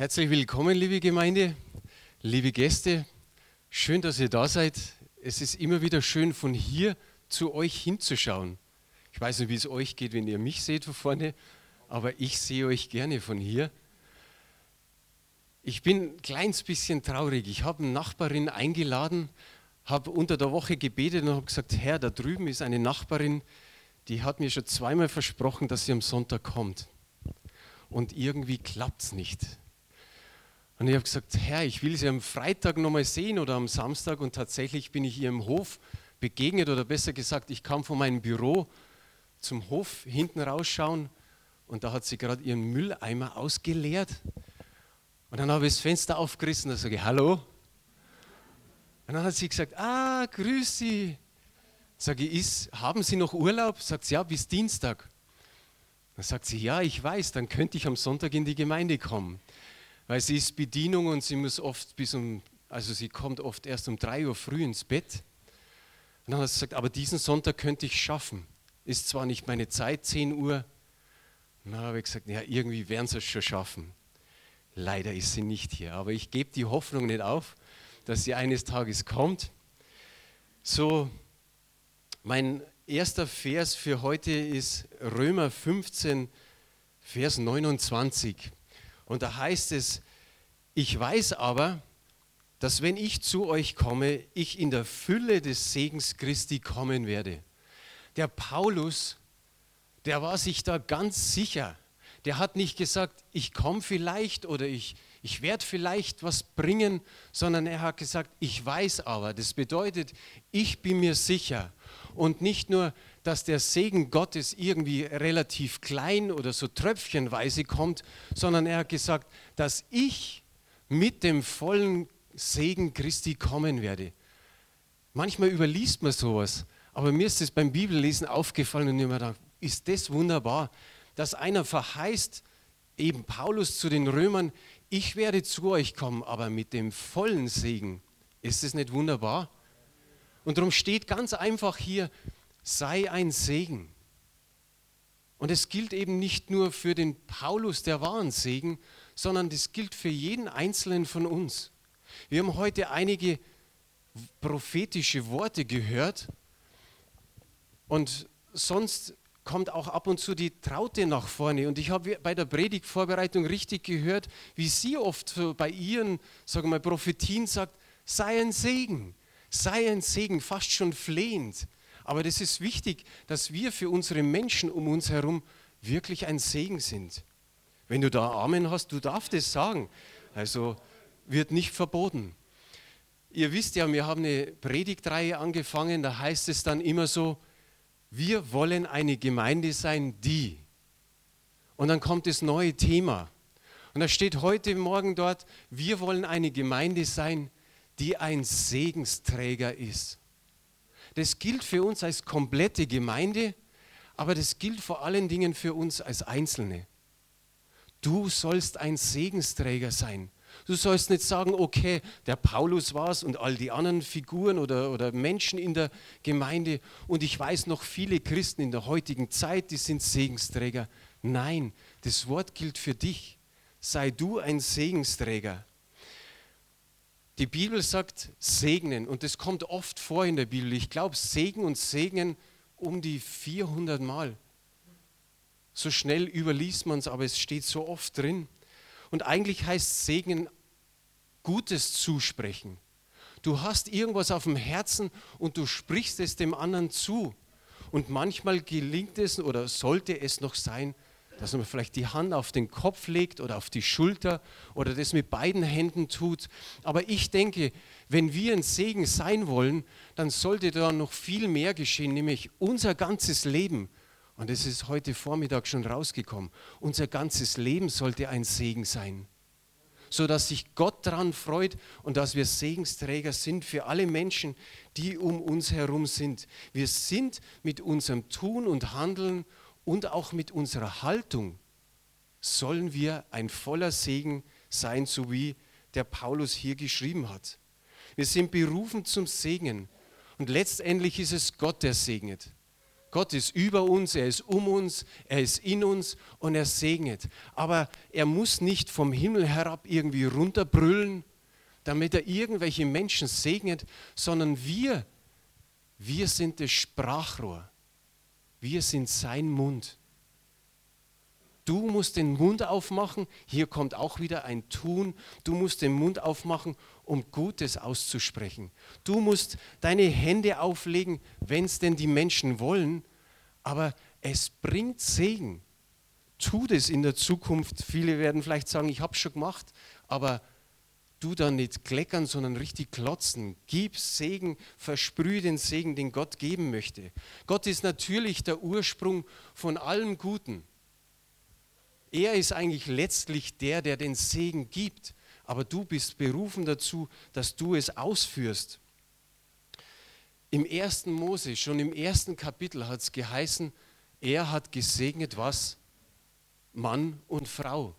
Herzlich willkommen, liebe Gemeinde, liebe Gäste. Schön, dass ihr da seid. Es ist immer wieder schön, von hier zu euch hinzuschauen. Ich weiß nicht, wie es euch geht, wenn ihr mich seht von vorne, aber ich sehe euch gerne von hier. Ich bin ein kleines bisschen traurig. Ich habe eine Nachbarin eingeladen, habe unter der Woche gebetet und habe gesagt, Herr, da drüben ist eine Nachbarin, die hat mir schon zweimal versprochen, dass sie am Sonntag kommt. Und irgendwie klappt es nicht. Und ich habe gesagt, Herr, ich will sie am Freitag nochmal sehen oder am Samstag. Und tatsächlich bin ich ihr im Hof begegnet oder besser gesagt, ich kam von meinem Büro zum Hof hinten rausschauen und da hat sie gerade ihren Mülleimer ausgeleert. Und dann habe ich das Fenster aufgerissen und sage ich, hallo. Und dann hat sie gesagt, ah, grüß Sie. Sage ich, ist, haben Sie noch Urlaub? Sagt sie, ja, bis Dienstag. Dann sagt sie, ja, ich weiß, dann könnte ich am Sonntag in die Gemeinde kommen weil sie ist Bedienung und sie muss oft bis um, also sie kommt oft erst um drei Uhr früh ins Bett. Und dann hat sie gesagt, aber diesen Sonntag könnte ich schaffen. Ist zwar nicht meine Zeit, 10 Uhr. Und dann habe ich gesagt, ja, irgendwie werden sie es schon schaffen. Leider ist sie nicht hier, aber ich gebe die Hoffnung nicht auf, dass sie eines Tages kommt. So, mein erster Vers für heute ist Römer 15, Vers 29. Und da heißt es, ich weiß aber, dass wenn ich zu euch komme, ich in der Fülle des Segens Christi kommen werde. Der Paulus, der war sich da ganz sicher. Der hat nicht gesagt, ich komme vielleicht oder ich, ich werde vielleicht was bringen, sondern er hat gesagt, ich weiß aber. Das bedeutet, ich bin mir sicher. Und nicht nur, dass der Segen Gottes irgendwie relativ klein oder so tröpfchenweise kommt, sondern er hat gesagt, dass ich mit dem vollen Segen Christi kommen werde. Manchmal überliest man sowas, aber mir ist es beim Bibellesen aufgefallen und ich mir gedacht, ist das wunderbar, dass einer verheißt, eben Paulus zu den Römern, ich werde zu euch kommen, aber mit dem vollen Segen. Ist es nicht wunderbar? Und darum steht ganz einfach hier, sei ein Segen. Und es gilt eben nicht nur für den Paulus, der war ein Segen, sondern das gilt für jeden Einzelnen von uns. Wir haben heute einige prophetische Worte gehört und sonst kommt auch ab und zu die Traute nach vorne. Und ich habe bei der Predigtvorbereitung richtig gehört, wie sie oft bei ihren, sagen wir mal, Prophetien sagt, sei ein Segen, sei ein Segen, fast schon flehend. Aber das ist wichtig, dass wir für unsere Menschen um uns herum wirklich ein Segen sind. Wenn du da Amen hast, du darfst es sagen. Also wird nicht verboten. Ihr wisst ja, wir haben eine Predigtreihe angefangen, da heißt es dann immer so, wir wollen eine Gemeinde sein, die. Und dann kommt das neue Thema. Und da steht heute Morgen dort, wir wollen eine Gemeinde sein, die ein Segensträger ist. Das gilt für uns als komplette Gemeinde, aber das gilt vor allen Dingen für uns als Einzelne. Du sollst ein Segensträger sein. Du sollst nicht sagen, okay, der Paulus war es und all die anderen Figuren oder, oder Menschen in der Gemeinde und ich weiß noch viele Christen in der heutigen Zeit, die sind Segensträger. Nein, das Wort gilt für dich. Sei du ein Segensträger. Die Bibel sagt segnen und das kommt oft vor in der Bibel. Ich glaube, Segen und Segnen um die 400 Mal. So schnell überliest man es, aber es steht so oft drin. Und eigentlich heißt Segen Gutes zusprechen. Du hast irgendwas auf dem Herzen und du sprichst es dem anderen zu. Und manchmal gelingt es oder sollte es noch sein, dass man vielleicht die Hand auf den Kopf legt oder auf die Schulter oder das mit beiden Händen tut. Aber ich denke, wenn wir ein Segen sein wollen, dann sollte da noch viel mehr geschehen, nämlich unser ganzes Leben. Und es ist heute Vormittag schon rausgekommen. Unser ganzes Leben sollte ein Segen sein, sodass sich Gott daran freut und dass wir Segensträger sind für alle Menschen, die um uns herum sind. Wir sind mit unserem Tun und Handeln und auch mit unserer Haltung sollen wir ein voller Segen sein, so wie der Paulus hier geschrieben hat. Wir sind berufen zum Segen und letztendlich ist es Gott, der segnet. Gott ist über uns, er ist um uns, er ist in uns und er segnet. Aber er muss nicht vom Himmel herab irgendwie runterbrüllen, damit er irgendwelche Menschen segnet, sondern wir, wir sind das Sprachrohr. Wir sind sein Mund. Du musst den Mund aufmachen. Hier kommt auch wieder ein Tun. Du musst den Mund aufmachen, um Gutes auszusprechen. Du musst deine Hände auflegen, wenn es denn die Menschen wollen. Aber es bringt Segen. Tu das in der Zukunft. Viele werden vielleicht sagen, ich habe es schon gemacht, aber du dann nicht kleckern, sondern richtig klotzen. Gib Segen, versprühe den Segen, den Gott geben möchte. Gott ist natürlich der Ursprung von allem Guten. Er ist eigentlich letztlich der, der den Segen gibt, aber du bist berufen dazu, dass du es ausführst. Im ersten Mose, schon im ersten Kapitel hat es geheißen, er hat gesegnet was? Mann und Frau.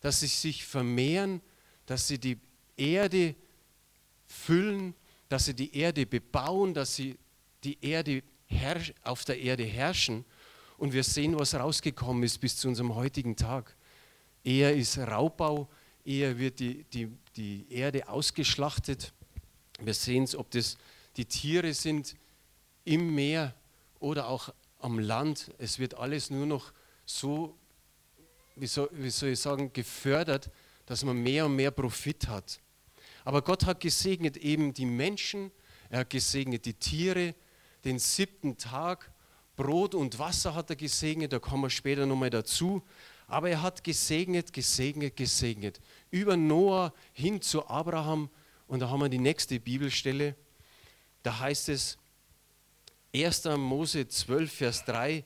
Dass sie sich vermehren, dass sie die Erde füllen, dass sie die Erde bebauen, dass sie die Erde auf der Erde herrschen. Und wir sehen, was rausgekommen ist bis zu unserem heutigen Tag. Eher ist Raubbau, eher wird die, die, die Erde ausgeschlachtet. Wir sehen es, ob das die Tiere sind im Meer oder auch am Land. Es wird alles nur noch so, wie soll, wie soll ich sagen, gefördert, dass man mehr und mehr Profit hat. Aber Gott hat gesegnet eben die Menschen, er hat gesegnet die Tiere, den siebten Tag Brot und Wasser hat er gesegnet, da kommen wir später nochmal dazu. Aber er hat gesegnet, gesegnet, gesegnet. Über Noah hin zu Abraham. Und da haben wir die nächste Bibelstelle. Da heißt es, 1. Mose 12, Vers 3,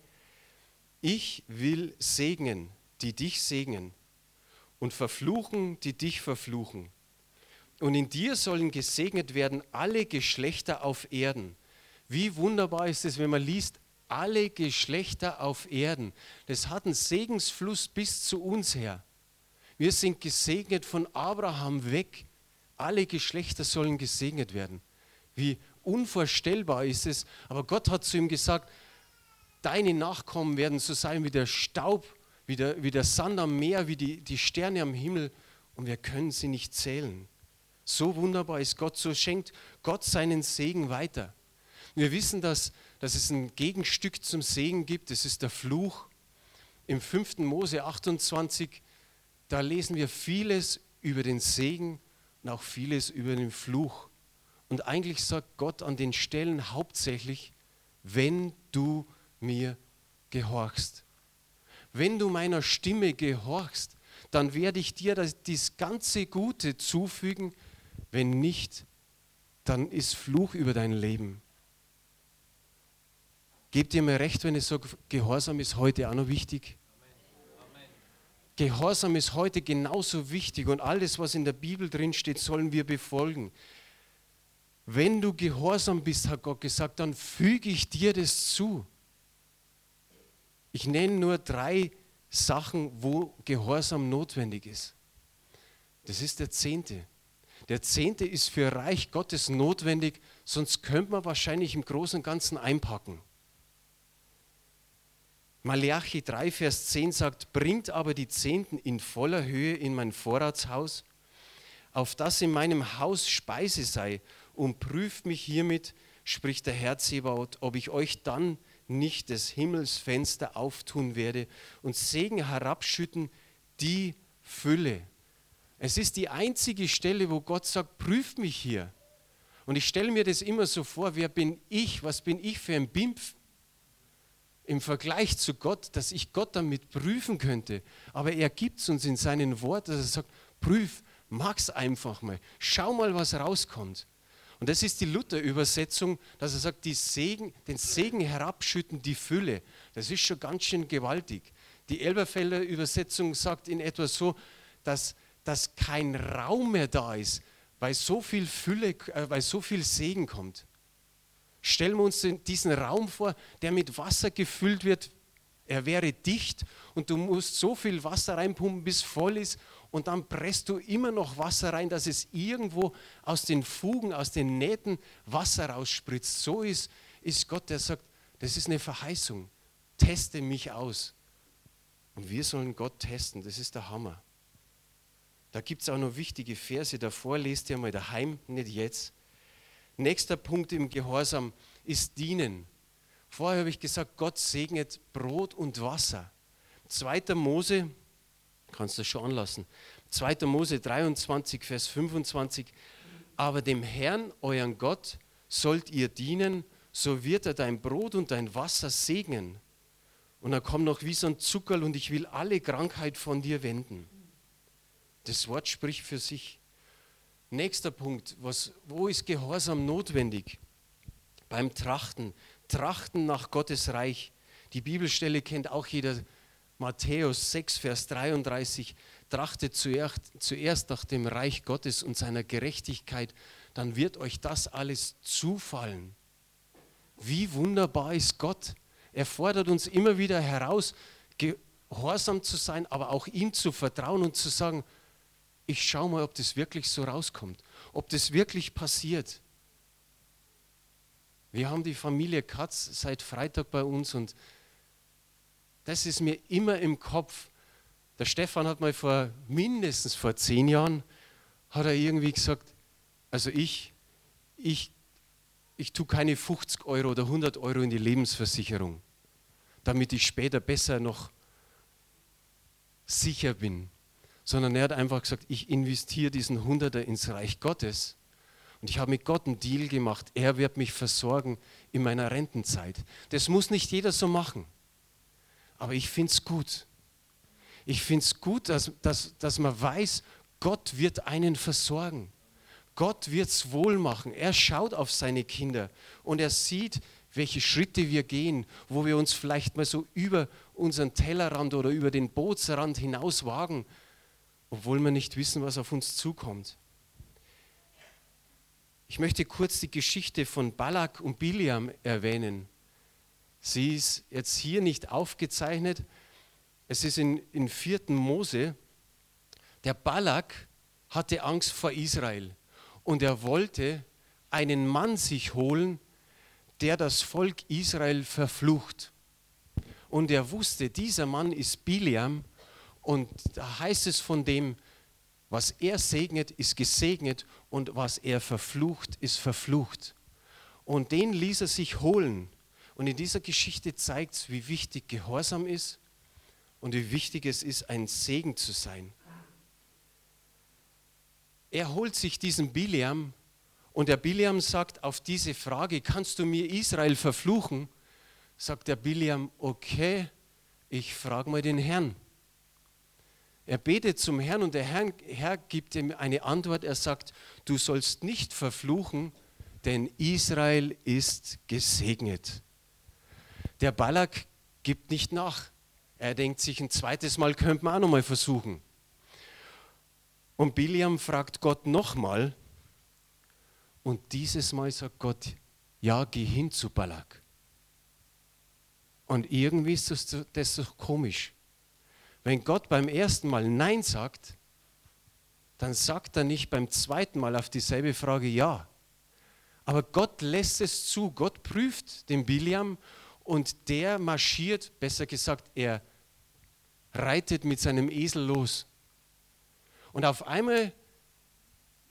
ich will segnen, die dich segnen, und verfluchen, die dich verfluchen. Und in dir sollen gesegnet werden alle Geschlechter auf Erden. Wie wunderbar ist es, wenn man liest, alle Geschlechter auf Erden. Das hat einen Segensfluss bis zu uns her. Wir sind gesegnet von Abraham weg. Alle Geschlechter sollen gesegnet werden. Wie unvorstellbar ist es. Aber Gott hat zu ihm gesagt, deine Nachkommen werden so sein wie der Staub, wie der, wie der Sand am Meer, wie die, die Sterne am Himmel. Und wir können sie nicht zählen. So wunderbar ist Gott, so schenkt Gott seinen Segen weiter. Wir wissen, dass dass es ein Gegenstück zum Segen gibt, das ist der Fluch. Im 5. Mose 28, da lesen wir vieles über den Segen und auch vieles über den Fluch. Und eigentlich sagt Gott an den Stellen hauptsächlich, wenn du mir gehorchst. Wenn du meiner Stimme gehorchst, dann werde ich dir das, das ganze Gute zufügen. Wenn nicht, dann ist Fluch über dein Leben. Gebt ihr mir recht, wenn ich sage, Gehorsam ist heute auch noch wichtig? Gehorsam ist heute genauso wichtig und alles, was in der Bibel drin steht, sollen wir befolgen. Wenn du gehorsam bist, hat Gott gesagt, dann füge ich dir das zu. Ich nenne nur drei Sachen, wo Gehorsam notwendig ist. Das ist der Zehnte. Der Zehnte ist für Reich Gottes notwendig, sonst könnte man wahrscheinlich im Großen und Ganzen einpacken. Malachi 3, Vers 10 sagt, bringt aber die Zehnten in voller Höhe in mein Vorratshaus, auf das in meinem Haus Speise sei, und prüft mich hiermit, spricht der Herr Zebaoth, ob ich euch dann nicht des Himmels Fenster auftun werde und Segen herabschütten, die Fülle. Es ist die einzige Stelle, wo Gott sagt, prüft mich hier. Und ich stelle mir das immer so vor, wer bin ich, was bin ich für ein Bimpf, im Vergleich zu Gott, dass ich Gott damit prüfen könnte. Aber er gibt es uns in seinen Worten, dass er sagt, prüf, mag's einfach mal, schau mal, was rauskommt. Und das ist die Luther-Übersetzung, dass er sagt, Segen, den Segen herabschütten, die Fülle. Das ist schon ganz schön gewaltig. Die Elberfelder Übersetzung sagt in etwa so, dass, dass kein Raum mehr da ist, weil so viel Fülle, äh, weil so viel Segen kommt. Stellen wir uns diesen Raum vor, der mit Wasser gefüllt wird. Er wäre dicht und du musst so viel Wasser reinpumpen, bis voll ist. Und dann presst du immer noch Wasser rein, dass es irgendwo aus den Fugen, aus den Nähten Wasser rausspritzt. So ist, ist Gott, der sagt, Das ist eine Verheißung. Teste mich aus. Und wir sollen Gott testen. Das ist der Hammer. Da gibt es auch noch wichtige Verse davor. Lest ihr mal daheim, nicht jetzt. Nächster Punkt im Gehorsam ist Dienen. Vorher habe ich gesagt, Gott segnet Brot und Wasser. 2. Mose, kannst du das schon anlassen, 2. Mose 23, Vers 25, aber dem Herrn, euren Gott, sollt ihr dienen, so wird er dein Brot und dein Wasser segnen. Und dann kommt noch wie so ein Zuckerl und ich will alle Krankheit von dir wenden. Das Wort spricht für sich. Nächster Punkt, was, wo ist Gehorsam notwendig? Beim Trachten. Trachten nach Gottes Reich. Die Bibelstelle kennt auch jeder. Matthäus 6, Vers 33. Trachtet zuerst, zuerst nach dem Reich Gottes und seiner Gerechtigkeit, dann wird euch das alles zufallen. Wie wunderbar ist Gott. Er fordert uns immer wieder heraus, gehorsam zu sein, aber auch ihm zu vertrauen und zu sagen, ich schaue mal, ob das wirklich so rauskommt, ob das wirklich passiert. Wir haben die Familie Katz seit Freitag bei uns und das ist mir immer im Kopf. Der Stefan hat mal vor mindestens vor zehn Jahren, hat er irgendwie gesagt, also ich, ich, ich tue keine 50 Euro oder 100 Euro in die Lebensversicherung, damit ich später besser noch sicher bin, sondern er hat einfach gesagt, ich investiere diesen Hunderter ins Reich Gottes und ich habe mit Gott einen Deal gemacht. Er wird mich versorgen in meiner Rentenzeit. Das muss nicht jeder so machen. Aber ich finde es gut. Ich finde es gut, dass, dass, dass man weiß, Gott wird einen versorgen. Gott wird es wohl machen. Er schaut auf seine Kinder und er sieht, welche Schritte wir gehen, wo wir uns vielleicht mal so über unseren Tellerrand oder über den Bootsrand hinaus wagen, obwohl wir nicht wissen, was auf uns zukommt. Ich möchte kurz die Geschichte von Balak und Biliam erwähnen. Sie ist jetzt hier nicht aufgezeichnet. Es ist in, in 4. Mose. Der Balak hatte Angst vor Israel und er wollte einen Mann sich holen, der das Volk Israel verflucht. Und er wusste, dieser Mann ist Biliam und da heißt es von dem, was er segnet, ist gesegnet und was er verflucht, ist verflucht. Und den ließ er sich holen. Und in dieser Geschichte zeigt es, wie wichtig Gehorsam ist und wie wichtig es ist, ein Segen zu sein. Er holt sich diesen Biliam und der Biliam sagt auf diese Frage, kannst du mir Israel verfluchen? Sagt der Biliam, okay, ich frage mal den Herrn. Er betet zum Herrn und der Herr, Herr gibt ihm eine Antwort. Er sagt, du sollst nicht verfluchen, denn Israel ist gesegnet. Der Balak gibt nicht nach. Er denkt sich, ein zweites Mal könnte man auch noch mal versuchen. Und Biliam fragt Gott nochmal. Und dieses Mal sagt Gott, ja, geh hin zu Balak. Und irgendwie ist das, das doch komisch. Wenn Gott beim ersten Mal Nein sagt, dann sagt er nicht beim zweiten Mal auf dieselbe Frage Ja. Aber Gott lässt es zu. Gott prüft den Biliam und der marschiert, besser gesagt, er reitet mit seinem Esel los. Und auf einmal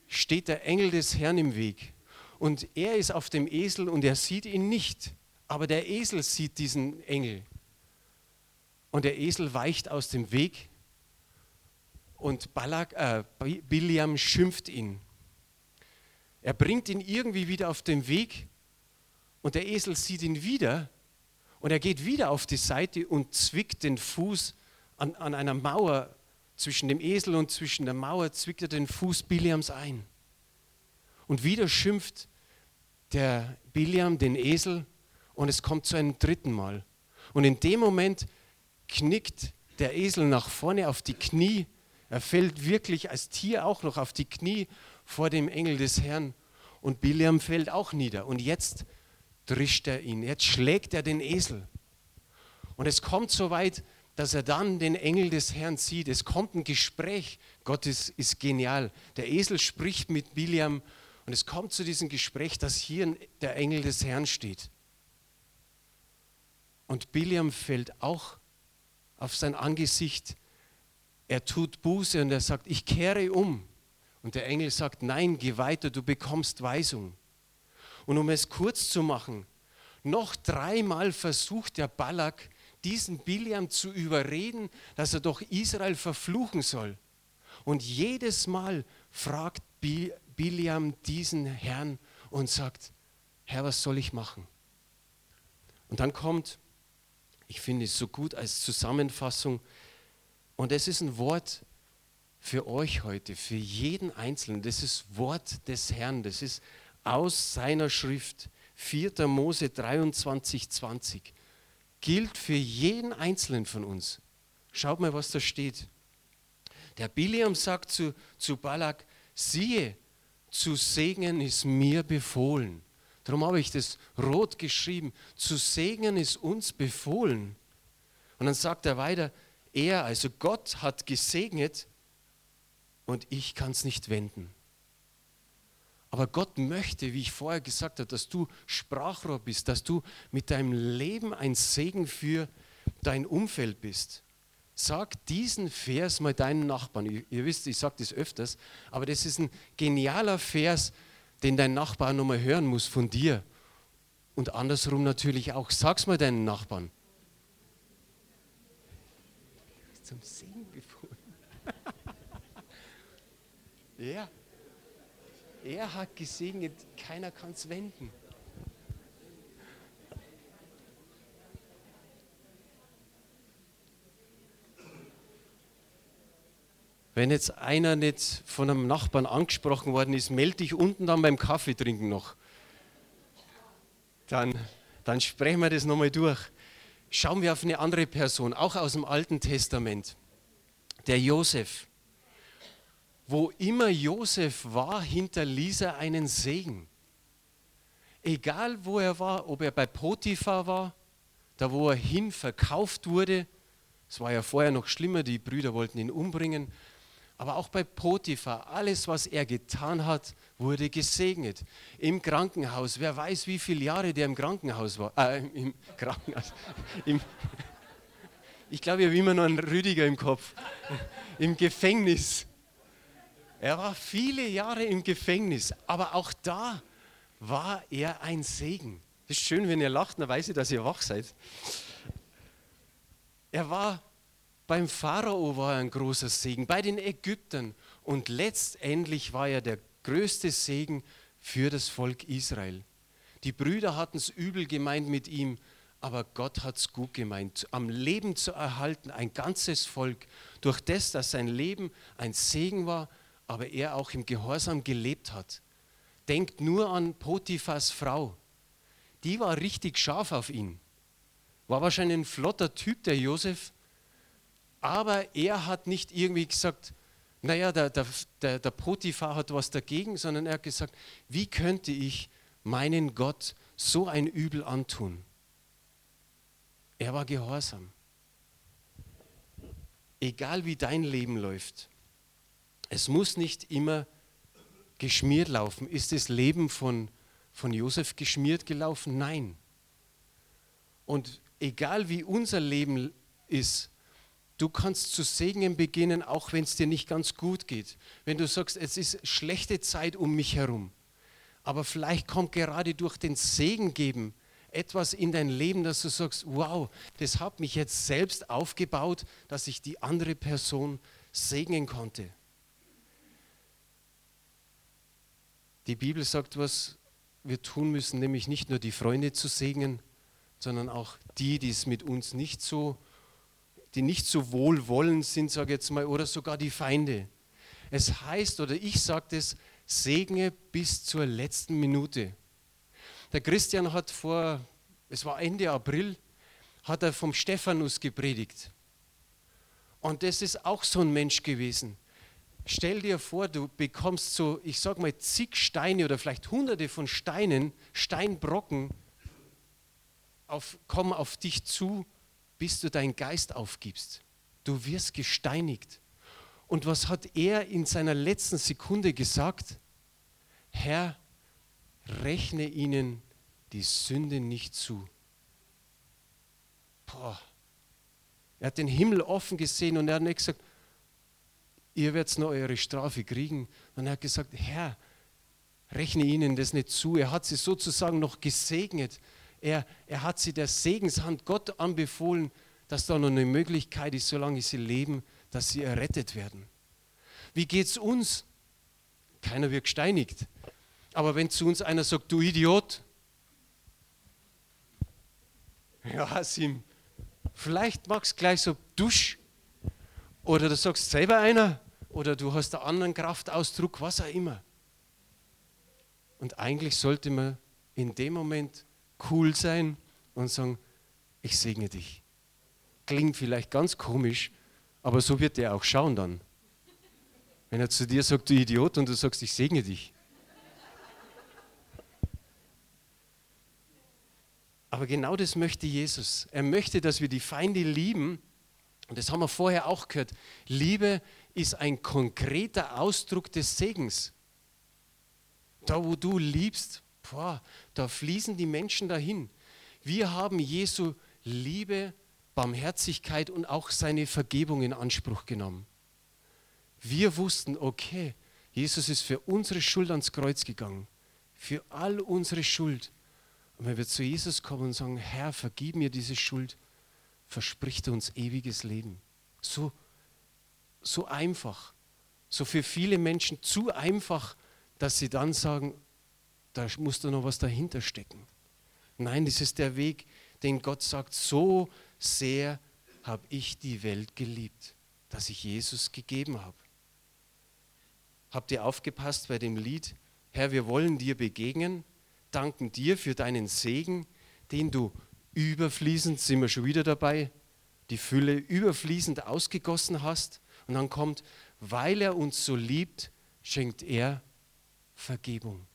steht der Engel des Herrn im Weg. Und er ist auf dem Esel und er sieht ihn nicht. Aber der Esel sieht diesen Engel. Und der Esel weicht aus dem Weg und Balak, äh, Biliam schimpft ihn. Er bringt ihn irgendwie wieder auf den Weg und der Esel sieht ihn wieder und er geht wieder auf die Seite und zwickt den Fuß an, an einer Mauer zwischen dem Esel und zwischen der Mauer, zwickt er den Fuß Biliams ein. Und wieder schimpft der Biliam den Esel und es kommt zu einem dritten Mal. Und in dem Moment knickt der Esel nach vorne auf die Knie. Er fällt wirklich als Tier auch noch auf die Knie vor dem Engel des Herrn. Und Biliam fällt auch nieder. Und jetzt drischt er ihn. Jetzt schlägt er den Esel. Und es kommt so weit, dass er dann den Engel des Herrn sieht. Es kommt ein Gespräch. Gott ist, ist genial. Der Esel spricht mit Biliam und es kommt zu diesem Gespräch, dass hier der Engel des Herrn steht. Und Biliam fällt auch auf sein Angesicht. Er tut Buße und er sagt, ich kehre um. Und der Engel sagt, nein, geh weiter, du bekommst Weisung. Und um es kurz zu machen, noch dreimal versucht der Balak, diesen Biliam zu überreden, dass er doch Israel verfluchen soll. Und jedes Mal fragt Biliam diesen Herrn und sagt, Herr, was soll ich machen? Und dann kommt, ich finde es so gut als Zusammenfassung, und es ist ein Wort für euch heute, für jeden Einzelnen. Das ist Wort des Herrn, das ist aus seiner Schrift. 4. Mose 23, 20. Gilt für jeden Einzelnen von uns. Schaut mal, was da steht. Der Biliam sagt zu, zu Balak, siehe, zu segnen ist mir befohlen. Darum habe ich das rot geschrieben. Zu segnen ist uns befohlen. Und dann sagt er weiter, er, also Gott hat gesegnet und ich kann es nicht wenden. Aber Gott möchte, wie ich vorher gesagt habe, dass du Sprachrohr bist, dass du mit deinem Leben ein Segen für dein Umfeld bist. Sag diesen Vers mal deinen Nachbarn. Ihr, wisst, ich sage das öfters, aber das ist ein genialer Vers, den dein Nachbar nochmal hören muss von dir. Und andersrum natürlich auch. Sag's mal deinen Nachbarn. Zum Singen befohlen. ja. Er hat gesegnet, keiner kann es wenden. Wenn jetzt einer nicht von einem Nachbarn angesprochen worden ist, melde dich unten dann beim Kaffee trinken noch. Dann, dann sprechen wir das nochmal durch. Schauen wir auf eine andere Person, auch aus dem Alten Testament. Der Josef. Wo immer Josef war, hinterließ er einen Segen. Egal wo er war, ob er bei Potiphar war, da wo er hin verkauft wurde, es war ja vorher noch schlimmer, die Brüder wollten ihn umbringen, aber auch bei Potiphar, alles, was er getan hat, wurde gesegnet. Im Krankenhaus, wer weiß, wie viele Jahre der im Krankenhaus war. Äh, im Krankenhaus. Im, ich glaube, ich habe immer noch einen Rüdiger im Kopf. Im Gefängnis. Er war viele Jahre im Gefängnis, aber auch da war er ein Segen. Es ist schön, wenn ihr lacht, dann weiß ich, dass ihr wach seid. Er war beim Pharao war er ein großer Segen, bei den Ägyptern und letztendlich war er der größte Segen für das Volk Israel. Die Brüder hatten es übel gemeint mit ihm, aber Gott hat es gut gemeint, am Leben zu erhalten, ein ganzes Volk, durch das, dass sein Leben ein Segen war, aber er auch im Gehorsam gelebt hat. Denkt nur an Potiphas Frau. Die war richtig scharf auf ihn. War wahrscheinlich ein flotter Typ, der Josef, aber er hat nicht irgendwie gesagt, naja, der, der, der, der Potiphar hat was dagegen, sondern er hat gesagt, wie könnte ich meinen Gott so ein Übel antun? Er war gehorsam. Egal wie dein Leben läuft, es muss nicht immer geschmiert laufen. Ist das Leben von, von Josef geschmiert gelaufen? Nein. Und egal wie unser Leben ist, Du kannst zu segnen beginnen, auch wenn es dir nicht ganz gut geht. Wenn du sagst, es ist schlechte Zeit um mich herum. Aber vielleicht kommt gerade durch den Segen geben etwas in dein Leben, dass du sagst, wow, das hat mich jetzt selbst aufgebaut, dass ich die andere Person segnen konnte. Die Bibel sagt, was wir tun müssen, nämlich nicht nur die Freunde zu segnen, sondern auch die, die es mit uns nicht so die nicht so wohlwollend sind, sage ich jetzt mal, oder sogar die Feinde. Es heißt, oder ich sage es, segne bis zur letzten Minute. Der Christian hat vor, es war Ende April, hat er vom Stephanus gepredigt. Und das ist auch so ein Mensch gewesen. Stell dir vor, du bekommst so, ich sage mal, zig Steine oder vielleicht hunderte von Steinen, Steinbrocken, auf, kommen auf dich zu bis du deinen Geist aufgibst. Du wirst gesteinigt. Und was hat er in seiner letzten Sekunde gesagt? Herr, rechne ihnen die Sünde nicht zu. boah, er hat den Himmel offen gesehen und er hat nicht gesagt, ihr werdet noch eure Strafe kriegen. Und er hat gesagt, Herr, rechne ihnen das nicht zu. Er hat sie sozusagen noch gesegnet. Er, er hat sie der Segenshand Gott anbefohlen, dass da noch eine Möglichkeit ist, solange sie leben, dass sie errettet werden. Wie geht es uns? Keiner wird gesteinigt. Aber wenn zu uns einer sagt, du Idiot, ja, Sim, vielleicht magst du gleich so Dusch oder du sagst selber einer oder du hast einen anderen Kraftausdruck, was auch immer. Und eigentlich sollte man in dem Moment cool sein und sagen, ich segne dich. Klingt vielleicht ganz komisch, aber so wird er auch schauen dann. Wenn er zu dir sagt, du Idiot, und du sagst, ich segne dich. Aber genau das möchte Jesus. Er möchte, dass wir die Feinde lieben. Und das haben wir vorher auch gehört. Liebe ist ein konkreter Ausdruck des Segens. Da, wo du liebst, boah, da fließen die Menschen dahin. Wir haben Jesu Liebe, Barmherzigkeit und auch seine Vergebung in Anspruch genommen. Wir wussten, okay, Jesus ist für unsere Schuld ans Kreuz gegangen, für all unsere Schuld. Und wenn wir zu Jesus kommen und sagen, Herr, vergib mir diese Schuld, verspricht er uns ewiges Leben. So, so einfach. So für viele Menschen zu einfach, dass sie dann sagen, da muss da noch was dahinter stecken. Nein, das ist der Weg, den Gott sagt, so sehr habe ich die Welt geliebt, dass ich Jesus gegeben habe. Habt ihr aufgepasst bei dem Lied, Herr, wir wollen dir begegnen, danken dir für deinen Segen, den du überfließend, sind wir schon wieder dabei, die Fülle überfließend ausgegossen hast. Und dann kommt, weil er uns so liebt, schenkt er Vergebung.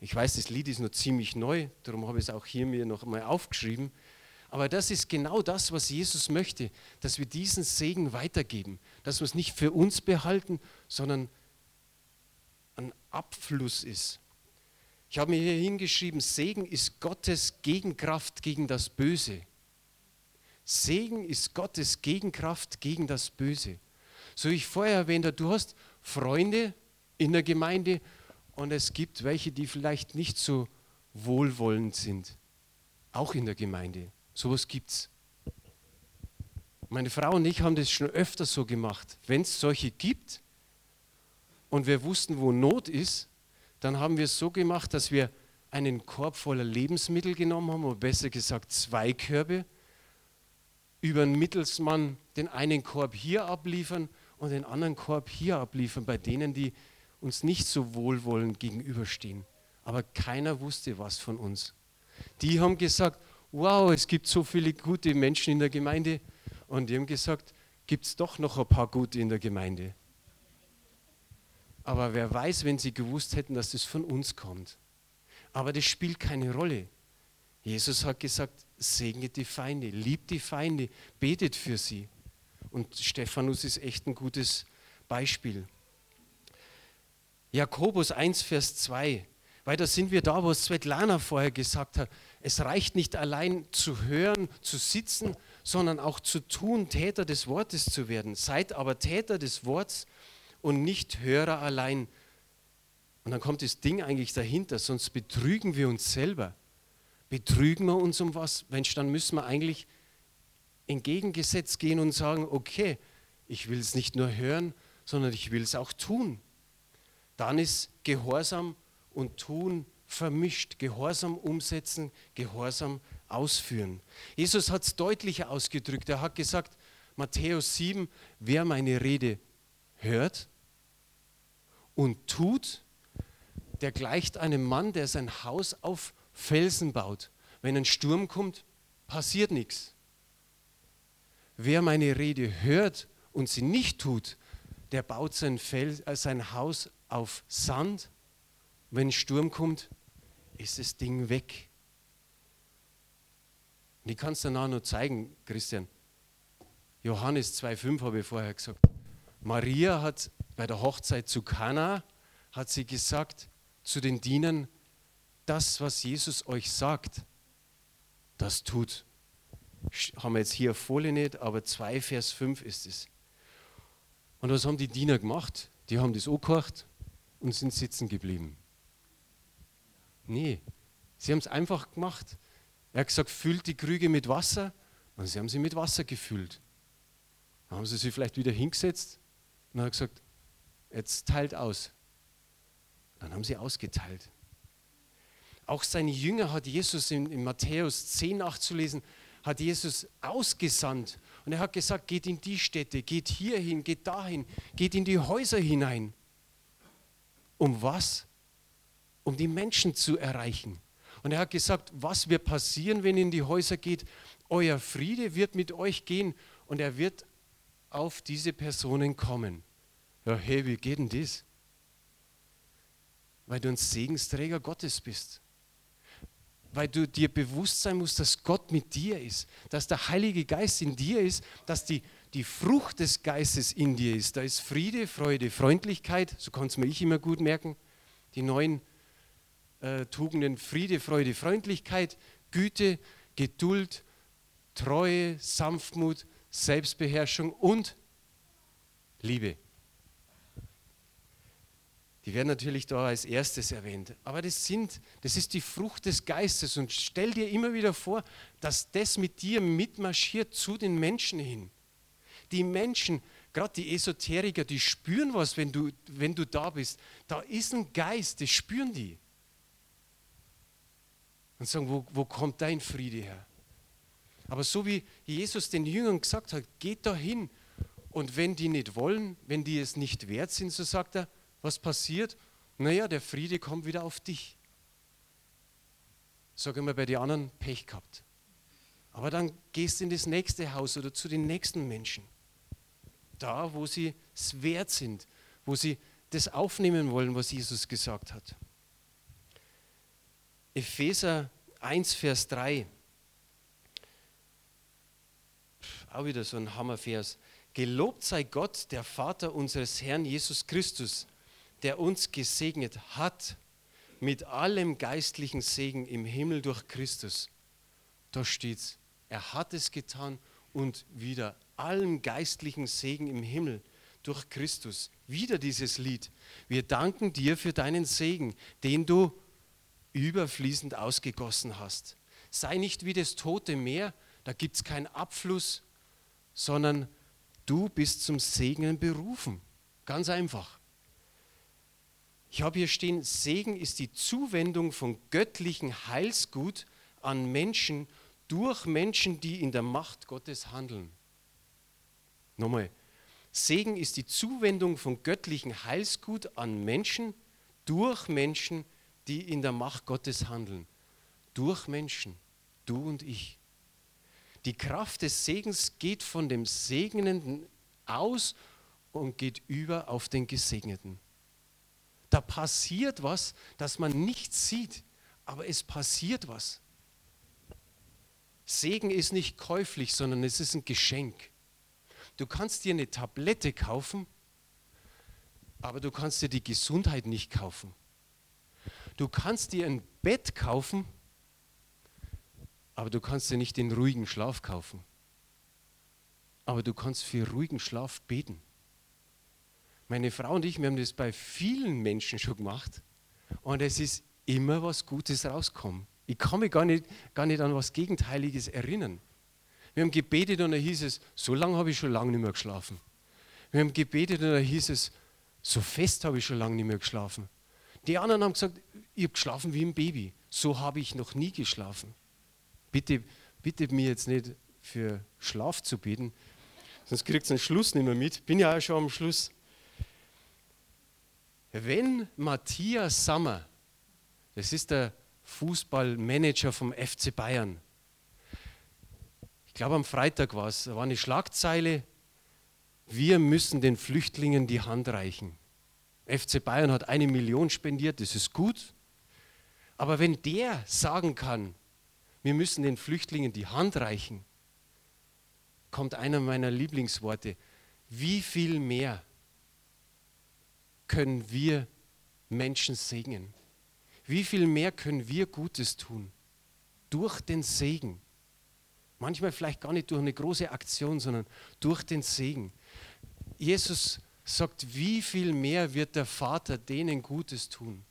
Ich weiß, das Lied ist noch ziemlich neu, darum habe ich es auch hier mir noch einmal aufgeschrieben. Aber das ist genau das, was Jesus möchte, dass wir diesen Segen weitergeben, dass wir es nicht für uns behalten, sondern ein Abfluss ist. Ich habe mir hier hingeschrieben, Segen ist Gottes Gegenkraft gegen das Böse. Segen ist Gottes Gegenkraft gegen das Böse. So wie ich vorher erwähnt habe, du hast Freunde in der Gemeinde und es gibt welche, die vielleicht nicht so wohlwollend sind. Auch in der Gemeinde. Sowas gibt es. Meine Frau und ich haben das schon öfter so gemacht. Wenn es solche gibt und wir wussten, wo Not ist, dann haben wir es so gemacht, dass wir einen Korb voller Lebensmittel genommen haben, oder besser gesagt zwei Körbe, über einen Mittelsmann den einen Korb hier abliefern und den anderen Korb hier abliefern, bei denen, die uns nicht so wohlwollend gegenüberstehen. Aber keiner wusste was von uns. Die haben gesagt, wow, es gibt so viele gute Menschen in der Gemeinde. Und die haben gesagt, gibt es doch noch ein paar gute in der Gemeinde. Aber wer weiß, wenn sie gewusst hätten, dass das von uns kommt. Aber das spielt keine Rolle. Jesus hat gesagt, segnet die Feinde, liebt die Feinde, betet für sie. Und Stephanus ist echt ein gutes Beispiel. Jakobus 1, Vers 2, weil da sind wir da, wo Svetlana vorher gesagt hat, es reicht nicht allein zu hören, zu sitzen, sondern auch zu tun, Täter des Wortes zu werden. Seid aber Täter des Wortes und nicht Hörer allein. Und dann kommt das Ding eigentlich dahinter, sonst betrügen wir uns selber. Betrügen wir uns um was? Mensch, dann müssen wir eigentlich entgegengesetzt gehen und sagen, okay, ich will es nicht nur hören, sondern ich will es auch tun. Dann ist Gehorsam und Tun vermischt. Gehorsam umsetzen, Gehorsam ausführen. Jesus hat es deutlicher ausgedrückt. Er hat gesagt, Matthäus 7, wer meine Rede hört und tut, der gleicht einem Mann, der sein Haus auf Felsen baut. Wenn ein Sturm kommt, passiert nichts. Wer meine Rede hört und sie nicht tut, der baut sein, Fels, äh, sein Haus auf Sand. Wenn ein Sturm kommt, ist das Ding weg. Und ich kann es danach noch zeigen, Christian. Johannes 2,5 habe ich vorher gesagt. Maria hat bei der Hochzeit zu Kana hat sie gesagt zu den Dienern, das, was Jesus euch sagt, das tut. haben wir jetzt hier auf Folie nicht, aber 2 Vers 5 ist es. Und was haben die Diener gemacht? Die haben das angehört und sind sitzen geblieben. Nee, sie haben es einfach gemacht. Er hat gesagt, füllt die Krüge mit Wasser und sie haben sie mit Wasser gefüllt. Dann haben sie sich vielleicht wieder hingesetzt und haben gesagt, jetzt teilt aus. Dann haben sie ausgeteilt. Auch seine Jünger hat Jesus in, in Matthäus 10 nachzulesen, hat Jesus ausgesandt. Und er hat gesagt, geht in die Städte, geht hierhin, geht dahin, geht in die Häuser hinein. Um was? Um die Menschen zu erreichen. Und er hat gesagt, was wird passieren, wenn ihr in die Häuser geht? Euer Friede wird mit euch gehen und er wird auf diese Personen kommen. Ja, hey, wie geht denn das? Weil du ein Segensträger Gottes bist weil du dir bewusst sein musst, dass Gott mit dir ist, dass der Heilige Geist in dir ist, dass die, die Frucht des Geistes in dir ist. Da ist Friede, Freude, Freundlichkeit, so kann es mir ich immer gut merken, die neuen äh, Tugenden Friede, Freude, Freundlichkeit, Güte, Geduld, Treue, Sanftmut, Selbstbeherrschung und Liebe. Die werden natürlich da als erstes erwähnt. Aber das, sind, das ist die Frucht des Geistes. Und stell dir immer wieder vor, dass das mit dir mitmarschiert zu den Menschen hin. Die Menschen, gerade die Esoteriker, die spüren was, wenn du, wenn du da bist. Da ist ein Geist, das spüren die. Und sagen, wo, wo kommt dein Friede her? Aber so wie Jesus den Jüngern gesagt hat, geht da hin. Und wenn die nicht wollen, wenn die es nicht wert sind, so sagt er, was passiert? Naja, der Friede kommt wieder auf dich. Sag immer bei den anderen, Pech gehabt. Aber dann gehst du in das nächste Haus oder zu den nächsten Menschen. Da, wo sie es wert sind, wo sie das aufnehmen wollen, was Jesus gesagt hat. Epheser 1, Vers 3. Auch wieder so ein Hammervers. Gelobt sei Gott, der Vater unseres Herrn Jesus Christus, der uns gesegnet hat mit allem geistlichen Segen im Himmel durch Christus. Da steht's. Er hat es getan und wieder allem geistlichen Segen im Himmel durch Christus. Wieder dieses Lied. Wir danken dir für deinen Segen, den du überfließend ausgegossen hast. Sei nicht wie das tote Meer, da gibt es keinen Abfluss, sondern du bist zum Segnen berufen. Ganz einfach. Ich habe hier stehen, Segen ist die Zuwendung von göttlichen Heilsgut an Menschen durch Menschen, die in der Macht Gottes handeln. Nochmal, Segen ist die Zuwendung von göttlichen Heilsgut an Menschen durch Menschen, die in der Macht Gottes handeln. Durch Menschen, du und ich. Die Kraft des Segens geht von dem Segnenden aus und geht über auf den Gesegneten. Da passiert was, das man nicht sieht, aber es passiert was. Segen ist nicht käuflich, sondern es ist ein Geschenk. Du kannst dir eine Tablette kaufen, aber du kannst dir die Gesundheit nicht kaufen. Du kannst dir ein Bett kaufen, aber du kannst dir nicht den ruhigen Schlaf kaufen. Aber du kannst für ruhigen Schlaf beten. Meine Frau und ich, wir haben das bei vielen Menschen schon gemacht und es ist immer was Gutes rausgekommen. Ich kann mich gar nicht, gar nicht an was Gegenteiliges erinnern. Wir haben gebetet und da hieß es, so lange habe ich schon lange nicht mehr geschlafen. Wir haben gebetet und da hieß es, so fest habe ich schon lange nicht mehr geschlafen. Die anderen haben gesagt, ich habe geschlafen wie ein Baby. So habe ich noch nie geschlafen. Bitte, bitte mir jetzt nicht für Schlaf zu beten, sonst kriegt ihr den Schluss nicht mehr mit. Bin ja auch schon am Schluss. Wenn Matthias Sammer, das ist der Fußballmanager vom FC Bayern, glaube am Freitag war es, da war eine Schlagzeile, wir müssen den Flüchtlingen die Hand reichen. FC Bayern hat eine Million spendiert, das ist gut. Aber wenn der sagen kann, wir müssen den Flüchtlingen die Hand reichen, kommt einer meiner Lieblingsworte, wie viel mehr können wir Menschen segnen? Wie viel mehr können wir Gutes tun? Durch den Segen. Manchmal vielleicht gar nicht durch eine große Aktion, sondern durch den Segen. Jesus sagt, wie viel mehr wird der Vater denen Gutes tun,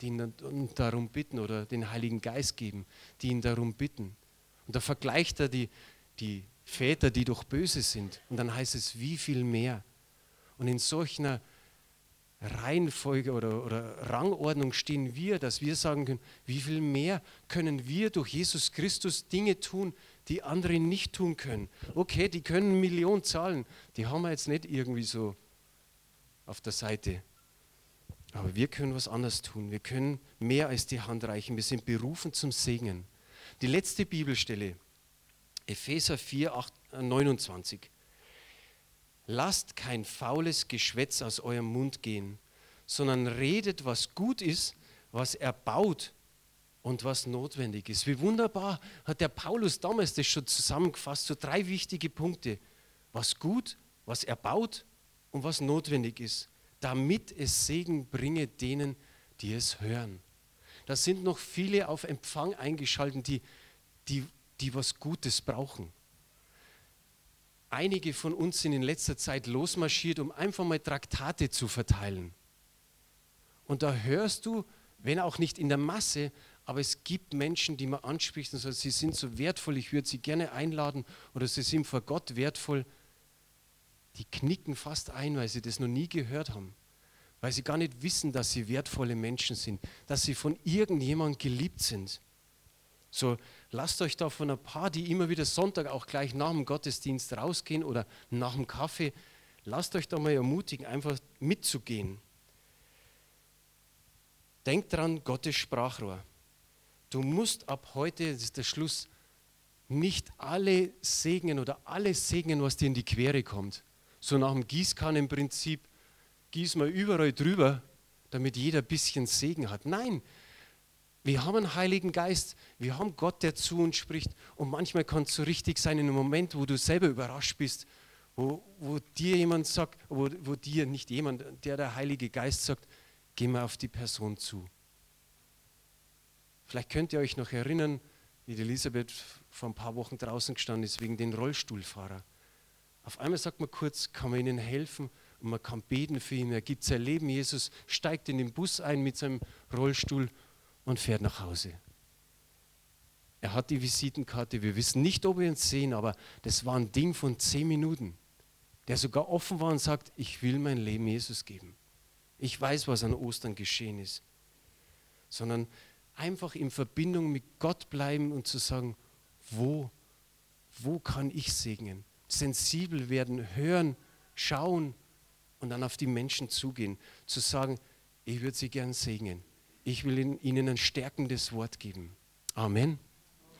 die ihn darum bitten oder den Heiligen Geist geben, die ihn darum bitten. Und da vergleicht er die, die Väter, die doch böse sind. Und dann heißt es, wie viel mehr. Und in solch einer Reihenfolge oder, oder Rangordnung stehen wir, dass wir sagen können, wie viel mehr können wir durch Jesus Christus Dinge tun, die andere nicht tun können. Okay, die können Millionen zahlen, die haben wir jetzt nicht irgendwie so auf der Seite. Aber wir können was anderes tun. Wir können mehr als die Hand reichen. Wir sind berufen zum Segnen. Die letzte Bibelstelle, Epheser 4, 8, 29. Lasst kein faules Geschwätz aus eurem Mund gehen, sondern redet, was gut ist, was erbaut und was notwendig ist. Wie wunderbar hat der Paulus damals das schon zusammengefasst, so drei wichtige Punkte. Was gut, was erbaut und was notwendig ist, damit es Segen bringe denen, die es hören. Da sind noch viele auf Empfang eingeschaltet, die, die, die was Gutes brauchen. Einige von uns sind in letzter Zeit losmarschiert, um einfach mal Traktate zu verteilen. Und da hörst du, wenn auch nicht in der Masse, aber es gibt Menschen, die man anspricht und sagt, sie sind so wertvoll, ich würde sie gerne einladen oder sie sind vor Gott wertvoll. Die knicken fast ein, weil sie das noch nie gehört haben. Weil sie gar nicht wissen, dass sie wertvolle Menschen sind, dass sie von irgendjemandem geliebt sind. So, lasst euch da von ein paar, die immer wieder Sonntag auch gleich nach dem Gottesdienst rausgehen oder nach dem Kaffee, lasst euch da mal ermutigen, einfach mitzugehen. Denkt dran, Gottes Sprachrohr. Du musst ab heute, das ist der Schluss, nicht alle segnen oder alles segnen, was dir in die Quere kommt. So nach dem Gießkannenprinzip, gieß mal überall drüber, damit jeder ein bisschen Segen hat. Nein, wir haben einen Heiligen Geist, wir haben Gott, der zu uns spricht. Und manchmal kann es so richtig sein, in einem Moment, wo du selber überrascht bist, wo, wo dir jemand sagt, wo, wo dir nicht jemand, der der Heilige Geist sagt, geh mal auf die Person zu. Vielleicht könnt ihr euch noch erinnern, wie die Elisabeth vor ein paar Wochen draußen gestanden ist wegen den Rollstuhlfahrer. Auf einmal sagt man kurz, kann man ihnen helfen und man kann beten für ihn. Er gibt sein Leben. Jesus steigt in den Bus ein mit seinem Rollstuhl und fährt nach Hause. Er hat die Visitenkarte. Wir wissen nicht, ob wir ihn sehen, aber das war ein Ding von zehn Minuten, der sogar offen war und sagt, ich will mein Leben Jesus geben. Ich weiß, was an Ostern geschehen ist. Sondern einfach in Verbindung mit Gott bleiben und zu sagen, wo, wo kann ich segnen? Sensibel werden, hören, schauen und dann auf die Menschen zugehen. Zu sagen, ich würde sie gern segnen ich will ihnen ein stärkendes Wort geben. Amen.